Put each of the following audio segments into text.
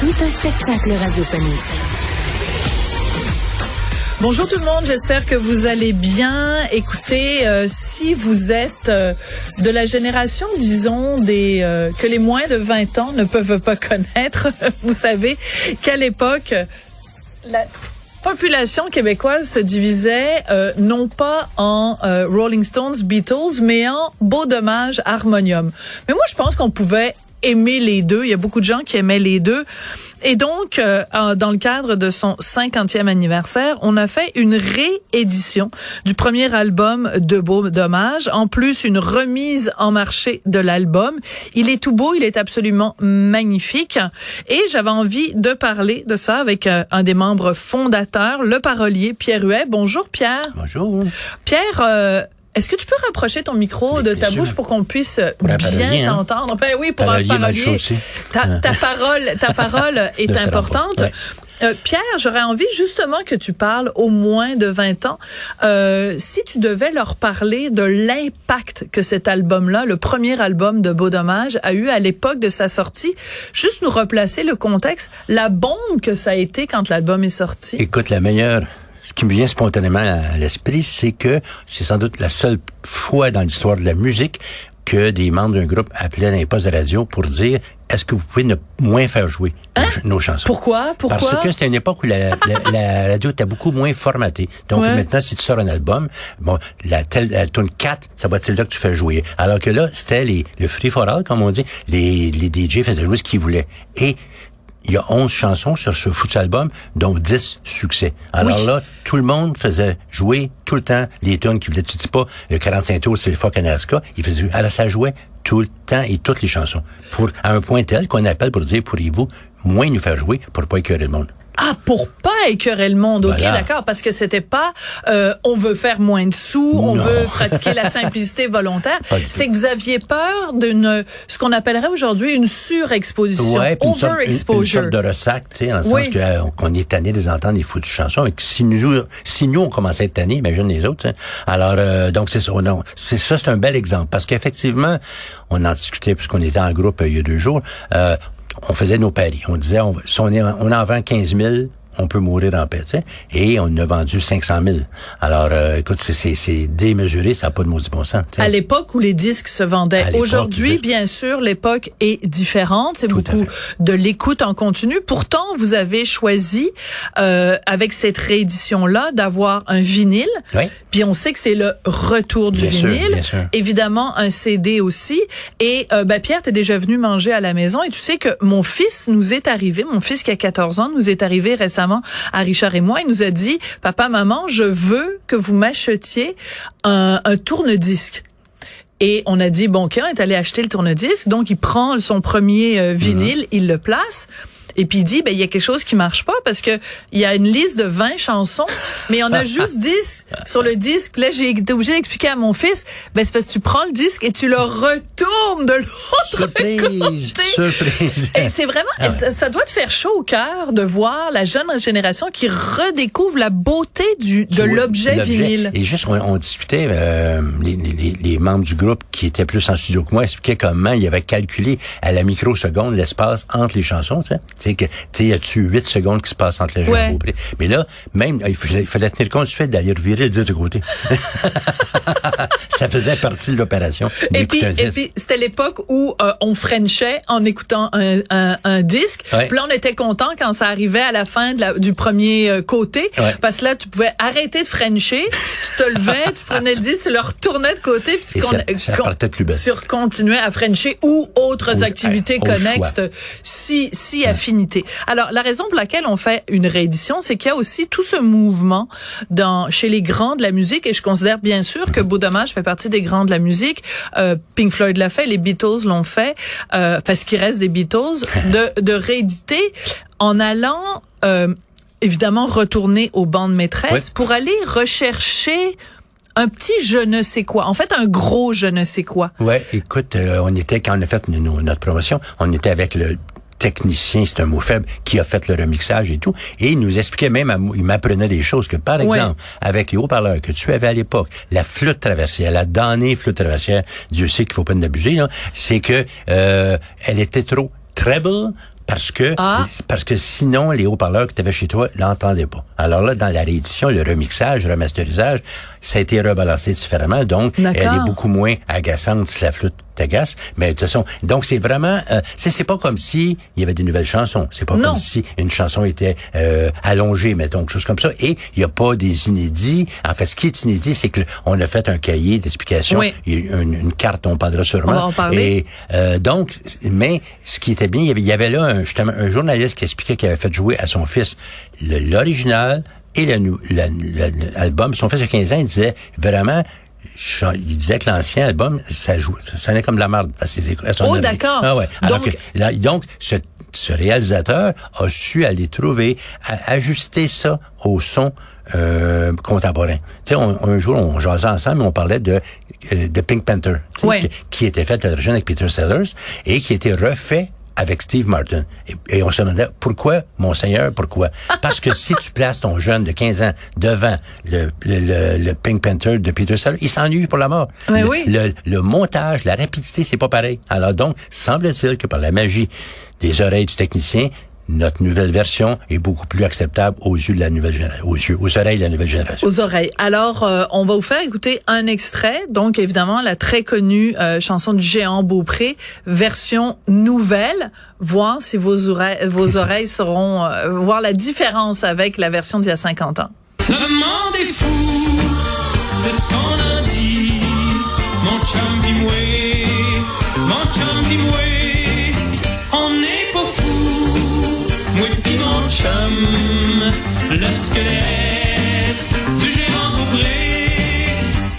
Tout un spectacle radiophonique. Bonjour tout le monde, j'espère que vous allez bien. Écoutez, euh, si vous êtes euh, de la génération, disons, des euh, que les moins de 20 ans ne peuvent pas connaître, vous savez qu'à l'époque, la population québécoise se divisait non pas en Rolling Stones, Beatles, mais en Beau Dommage, Harmonium. Mais moi, je pense qu'on pouvait aimer les deux. Il y a beaucoup de gens qui aimaient les deux. Et donc, euh, dans le cadre de son 50e anniversaire, on a fait une réédition du premier album de Beau Dommage, en plus une remise en marché de l'album. Il est tout beau, il est absolument magnifique. Et j'avais envie de parler de ça avec euh, un des membres fondateurs, le parolier Pierre Huet. Bonjour Pierre. Bonjour. Pierre, euh, est-ce que tu peux rapprocher ton micro de ta bouche pour qu'on puisse bien hein. t'entendre? Ben oui, pour un parolier. Ta, ta, parole, ta parole est importante. Euh, Pierre, j'aurais envie justement que tu parles au moins de 20 ans. Euh, si tu devais leur parler de l'impact que cet album-là, le premier album de Beau Dommage, a eu à l'époque de sa sortie, juste nous replacer le contexte, la bombe que ça a été quand l'album est sorti. Écoute, la meilleure ce qui me vient spontanément à l'esprit, c'est que c'est sans doute la seule fois dans l'histoire de la musique que des membres d'un groupe appelaient dans les postes de radio pour dire est-ce que vous pouvez ne moins faire jouer nos, hein? chansons? Pourquoi? Pourquoi? Parce que c'était une époque où la, la, radio était beaucoup moins formatée. Donc maintenant, si tu sors un album, bon, la, telle, la tune 4, ça va être celle-là que tu fais jouer. Alors que là, c'était les, le free for all, comme on dit. Les, les DJ faisaient jouer ce qu'ils voulaient. Et il y a 11 chansons sur ce foutu album, dont 10 succès. Alors là, tout le monde faisait jouer tout le temps les tunes qui voulaient. Tu dis pas, le 45 tours, c'est le Fuck Alaska. Il faisait, alors ça jouait tout le temps et toutes les chansons. Pour, à un point tel qu'on appelle pour dire, pourriez-vous moins nous faire jouer pour pas écœurer le monde? Ah, pour pas écœurer le monde. OK, d'accord. Parce que c'était pas, euh, on veut faire moins de sous, on veut pratiquer la simplicité volontaire. C'est que vous aviez peur d'une, ce qu'on appellerait aujourd'hui une surexposition. Ouais, overexposure. Une, sorte de ressac, tu sais, en sens euh, qu'on est tanné des entendre des foutues chansons. Et que si nous, si nous, on commençait à être tanné, imagine les autres, Alors, euh, donc c'est ça. Non, c'est ça, c'est un bel exemple. Parce qu'effectivement, on en discutait puisqu'on était en groupe il y a deux jours. On faisait nos paris. On disait, on, si on, est, on en vend 15 000, on peut mourir en paix. Tu sais? Et on a vendu 500 000. Alors, euh, écoute, c'est démesuré, ça n'a pas de maudit bon sens. À l'époque où les disques se vendaient. Aujourd'hui, bien sûr, l'époque est différente. C'est beaucoup de l'écoute en continu. Pourtant, vous avez choisi, euh, avec cette réédition-là, d'avoir un vinyle. Oui. Puis on sait que c'est le retour du vinyle. bien sûr. Évidemment, un CD aussi. Et euh, ben, Pierre, t'es déjà venu manger à la maison et tu sais que mon fils nous est arrivé, mon fils qui a 14 ans, nous est arrivé récemment à Richard et moi. Il nous a dit, papa, maman, je veux que vous m'achetiez un, tourne-disque. Et on a dit, bon, OK, on est allé acheter le tourne-disque. Donc, il prend son premier euh, vinyle, il le place. Et puis il dit, ben il y a quelque chose qui marche pas parce que il y a une liste de 20 chansons, mais on a juste 10 sur le disque. là, j'ai été obligé d'expliquer à mon fils, ben c'est parce que tu prends le disque et tu le retournes de l'autre côté. Surprise. Et c'est vraiment, ah ça, doit te faire chaud au cœur de voir la jeune génération qui redécouvre la beauté du de l'objet vinyle. Et juste, on, discutait, euh, les, les, les, membres du groupe qui étaient plus en studio que moi expliquaient comment ils avaient calculé à la microseconde l'espace entre les chansons, tu sais. Tu sais, tu y a-tu 8 secondes qui se passent entre les gens ouais. Mais là, même, il fallait, tenir compte du fait d'aller revirer le disque de côté. ça faisait partie de l'opération. Et puis, et puis, c'était l'époque où euh, on frenchait en écoutant un, un, un disque. Puis là, on était content quand ça arrivait à la fin de la, du premier euh, côté. Parce que là, tu pouvais arrêter de frencher, tu te levais, tu prenais le disque, tu le retournais de côté, puis qu'on ça, ça plus belle. Tu continuais à frencher ou autres activités connexes si, si affines Alors, la raison pour laquelle on fait une réédition, c'est qu'il y a aussi tout ce mouvement dans chez les grands de la musique, et je considère bien sûr que Beau Dommage fait partie des grands de la musique. Euh, Pink Floyd l'a fait, les Beatles l'ont fait, euh, enfin ce qui reste des Beatles, de, de rééditer en allant euh, évidemment retourner aux bandes maîtresses pour aller rechercher un petit je ne sais quoi. En fait, un gros je ne sais quoi. Ouais, écoute, euh, on était quand on a fait notre promotion, on était avec le technicien, c'est un mot faible, qui a fait le remixage et tout. Et il nous expliquait même, il m'apprenait des choses que, par exemple, avec les haut-parleurs que tu avais à l'époque, la flûte traversière, la damnée flûte traversière, Dieu sait qu'il faut pas en abuser, c'est que euh, elle était trop treble, parce que ah. parce que sinon les haut-parleurs que tu avais chez toi l'entendaient pas. Alors là dans la réédition, le remixage, le remasterisage, ça a été rebalancé différemment donc elle est beaucoup moins agaçante si la flûte t'agace, mais de toute façon, donc c'est vraiment euh, c'est pas comme si il y avait des nouvelles chansons, c'est pas comme si une chanson était euh, allongée mettons quelque chose comme ça. Et il y a pas des inédits. En fait, ce qui est inédit, c'est que on a fait un cahier d'explications, une, carte on parlera sûrement. On va en parler. et euh, donc mais ce qui était bien, il y avait, il y avait là un, justement un journaliste qui expliquait qu'il avait fait jouer à son fils l'original et l'album. Son fils de 15 ans, il disait vraiment il disait que l'ancien album, ça joue, ça sonnait comme de la merde à ses Oh, d'accord. Ah ouais. donc, donc ce, ce, réalisateur a su aller trouver, ajuster ça au son euh, contemporain. Tu sais, un jour, on jasait ensemble, on parlait de euh, de Pink Panther, qui, était fait à l'origine avec Peter Sellers et qui était refait avec Steve Martin. Et, on se demandait, pourquoi, Monseigneur, pourquoi? Parce que si tu places ton jeune de 15 ans devant le, le, le, Pink Panther de Peter Sellers, il s'ennuie pour la mort. le, oui. le, montage, la rapidité, c'est pas pareil. Alors donc, semble-t-il que par la magie des oreilles du technicien, notre nouvelle version est beaucoup plus acceptable aux yeux de la nouvelle génération, aux yeux, aux oreilles de la nouvelle génération. Aux oreilles. Alors, euh, on va vous faire écouter un extrait. Donc, évidemment, la très connue euh, chanson du géant Beaupré, version nouvelle. Voir si vos oreilles, vos oreilles seront euh, voir la différence avec la version d'il y a 50 ans. Le monde est fou, c'est ce qu'on a dit. Mon chum, mon chum,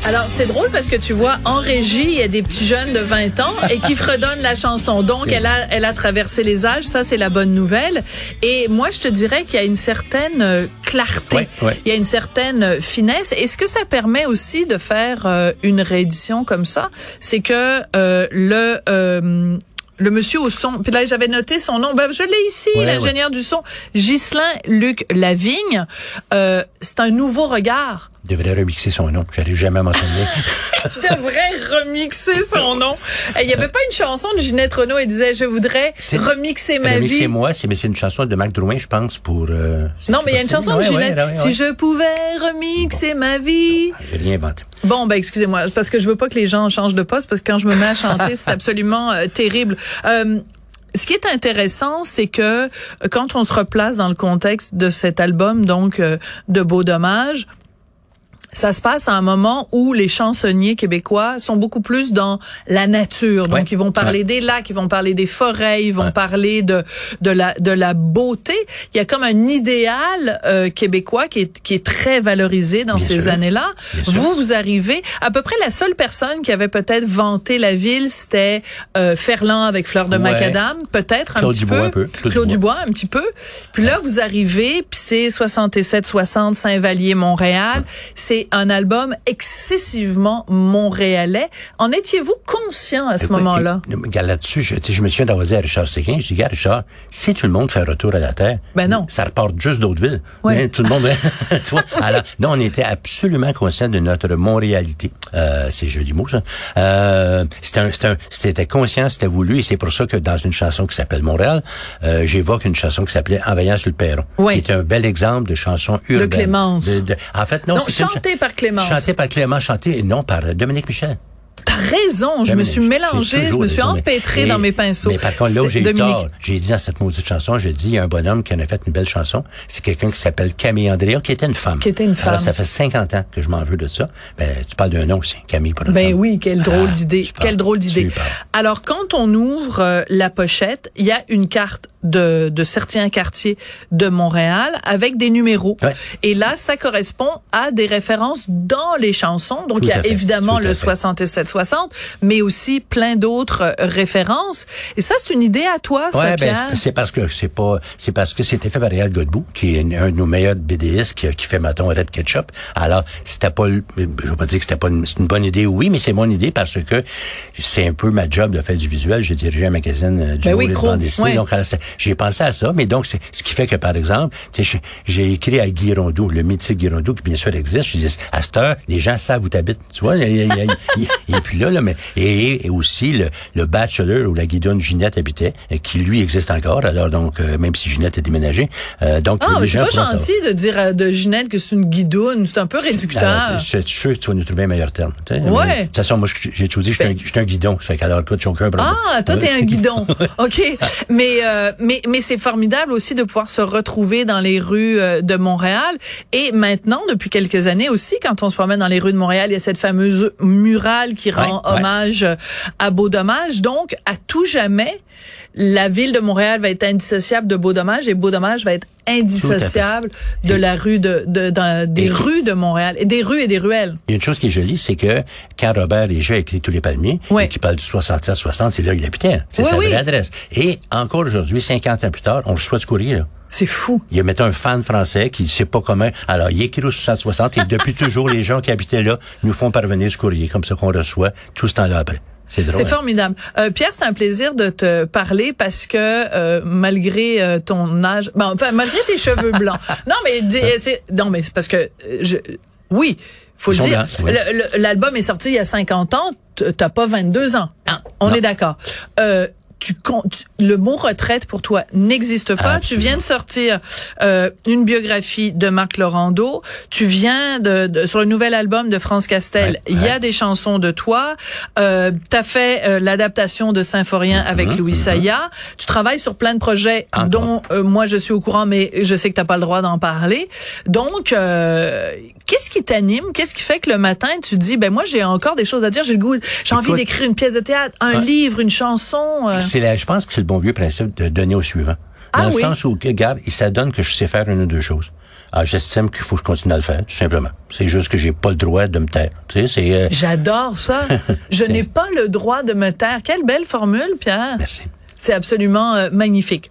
Alors, c'est drôle parce que tu vois, en régie, il y a des petits jeunes de 20 ans et qui fredonnent la chanson. Donc, elle a, elle a traversé les âges. Ça, c'est la bonne nouvelle. Et moi, je te dirais qu'il y a une certaine euh, clarté. Il y a une certaine euh, finesse. Et ce que ça permet aussi de faire euh, une réédition comme ça, c'est que le le monsieur au son. Puis là, j'avais noté son nom. Ben, je l'ai ici, l'ingénieur du son, Ghislain Luc Lavigne. Euh, c'est un nouveau regard devrait remixer son nom. J'arrive jamais à m'en souvenir. devrait remixer son nom. Il n'y avait pas une chanson de Ginette Renault et disait je voudrais remixer ma remixer vie. Remixer moi, c'est mais c'est une chanson de Marc Drouin, je pense pour. Euh, non, mais il y a une chanson de Ginette. si je pouvais remixer ma vie. J'ai rien inventé. Bon, ben excusez-moi, parce que je veux pas que les gens changent de poste, parce que quand je me mets à chanter, c'est absolument euh, terrible. Euh, ce qui est intéressant, c'est que quand on se replace dans le contexte de cet album, donc de Beau Dommage, ça se passe à un moment où les chansonniers québécois sont beaucoup plus dans la nature. Donc, ils vont parler des lacs, ils vont parler des forêts, ils vont parler de, de, la, de la beauté. Il y a comme un idéal euh, québécois qui est, qui est très valorisé dans ces années-là. Vous, vous arrivez, à peu près la seule personne qui avait peut-être vanté la ville, c'était euh, Ferland avec Fleur de Macadam, peut-être un petit peu. peu. Claude, Dubois, un petit peu. Puis là, vous arrivez, puis c'est 67-60 Saint-Vallier, Montréal. C'est un album excessivement montréalais. En étiez-vous conscient à ce moment-là? Là-dessus, je, je, me souviens d'avoir dit à Richard Séguin, je dis, gars, Richard, si tout le monde fait retour à la Terre, ben non. ça repart juste d'autres villes. Hein, tout le monde, tu vois. Alors, non, on était absolument conscient de notre montréalité. Euh, c'est joli mot, ça. Euh, c'était conscient, c'était voulu, et c'est pour ça que dans une chanson qui s'appelle Montréal, euh, j'évoque une chanson qui s'appelait En sur le perron, qui est un bel exemple de chanson urbaine. De Clémence. en fait, non, non chanté par Clémence. Chanté par non, par Dominique Michel. T'as raison, je me suis mélangée, je me suis empêtrée dans mes pinceaux. Mais par contre, là où j'ai j'ai dit dans cette maudite chanson, j'ai dit, il y a un bonhomme qui en a fait une belle chanson, c'est quelqu'un qui s'appelle Camille Andrea, qui était une femme. Qui était une femme. Alors, ça fait 50 ans que je m'en veux de ça. Ben, tu parles d'un nom aussi, Camille, pas Ben oui, ah, quelle drôle d'idée, quelle drôle d'idée. Alors, quand on ouvre euh, la pochette, il y a une carte de, de certains quartiers de Montréal avec des numéros. Ouais. Et là, ça correspond à des références dans les chansons. Donc, il y a évidemment le 67 mais aussi plein d'autres euh, références. Et ça, c'est une idée à toi, ça, ouais, Pierre? Ben, c'est parce que c'est pas, c'est parce que c'était fait par Réal Godbout, qui est un de nos meilleurs BDistes qui, fait, mettons, Red Ketchup. Alors, c'était pas, je veux pas dire que c'était pas une, une, bonne idée, oui, mais c'est mon idée parce que c'est un peu ma job de faire du visuel. J'ai dirigé un magazine euh, du ben oui. Donc, j'ai pensé à ça, mais donc, c'est ce qui fait que, par exemple, j'ai écrit à Guy le mythique Guy Rondeau, qui bien sûr existe. Je dis, à cette heure, les gens savent où t'habites. Tu vois, il, est plus là, là, mais, et, et aussi le, le bachelor où la guidonne Ginette habitait, euh, qui lui existe encore. Alors, donc, euh, même si Ginette a déménagé. Euh, donc, Ah, les c'est pas gentil de dire à- de Ginette que c'est une guidoune. C'est un peu réducteur. Suis sûr que tu vas nous trouver un meilleur terme. tu. Ouais. Mais, De toute façon, moi, j'ai choisi, je suis un, je suis un guidon. Ça fait qu'alors, écoute, j'ai aucun problème. Ah, toi, t'es un guidon. OK. Mais, euh, mais, mais c'est formidable aussi de pouvoir se retrouver dans les rues euh, de Montréal. Et maintenant, depuis quelques années aussi, quand on se promène dans les rues de Montréal, il y a cette fameuse murale qui rend Ouais, ouais. hommage à Beau Dommage. Donc, à tout jamais, la ville de Montréal va être indissociable de Beau Dommage et Beau Dommage va être indissociable de la rue de, de, dans- des Et- rues de Montréal et des rues et des ruelles. Il y a une chose qui est jolie, c'est que quand Robert Léger a écrit Tous les palmiers, et qui parle du 67-60, c'est là qu'il habitait. C'est Oui, sa oui. vraie adresse. Et encore aujourd'hui, 50 ans plus tard, on reçoit ce courrier, là. C'est fou. Il y a maintenant un fan français qui ne sait pas comment. Alors, il écrit au 60 et depuis toujours, les gens qui habitaient là nous font parvenir ce courrier, comme ça qu'on reçoit tout ce temps-là après. C'est drôle. C'est hein? formidable. Euh, Pierre, c'est un plaisir de te parler parce que euh, malgré euh, ton âge, ben, enfin malgré tes cheveux blancs. Non mais dis- c'est non mais c'est parce que euh, je oui, faut le dire. oui. L'album est sorti il y a 50 ans, t'as pas 22 ans. Hein, on Non. est d'accord. Euh, tu comptes le mot retraite pour toi n'existe pas. Tu viens de sortir euh, une biographie de Marc Laurando. Tu viens de, de- sur le nouvel album de France Castel. Ouais, Il y a des chansons de toi. Euh, T'as fait euh, l'adaptation de Symphorien avec Louis Saya. Tu travailles sur plein de projets Encore. dont euh, moi je suis au courant, mais je sais que t'as pas le droit d'en parler. Donc, euh, qu'est-ce qui t'anime? Qu'est-ce qui fait que le matin tu dis, ben moi j'ai encore des choses à dire. J'ai le goût, j'ai envie d'écrire une pièce de théâtre, un Ouais. livre, une chanson. C'est je pense que c'est le bon vieux principe de donner au suivant. Ah Dans le oui? sens où, regarde, il s'adonne que je sais faire une ou deux choses. Alors, j'estime qu'il faut que je continue à le faire, tout simplement. C'est juste que j'ai pas le droit de me taire. Tu sais, c'est, euh, J'adore ça. Je n'ai pas le droit de me taire. Quelle belle formule, Pierre. merci. C'est absolument euh, magnifique.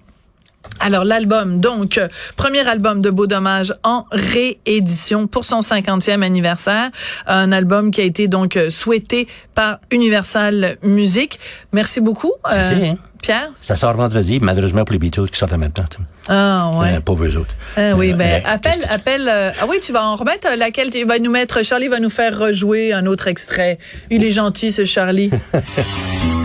Alors l'album, donc euh, premier album de Beau Dommage en réédition pour son 50e anniversaire, un album qui a été donc euh, souhaité par Universal Music. Merci beaucoup, euh, Merci, hein. Pierre. Ça sort vendredi, malheureusement pour les Beatles qui sortent en même temps. Ah ouais. Euh, pauvres autres. Ah oui, Euh, ben mais appelle, appelle. euh, ah oui, tu vas en remettre euh, laquelle tu vas nous mettre. Charlie va nous faire rejouer un autre extrait. Il est gentil, ce Charlie.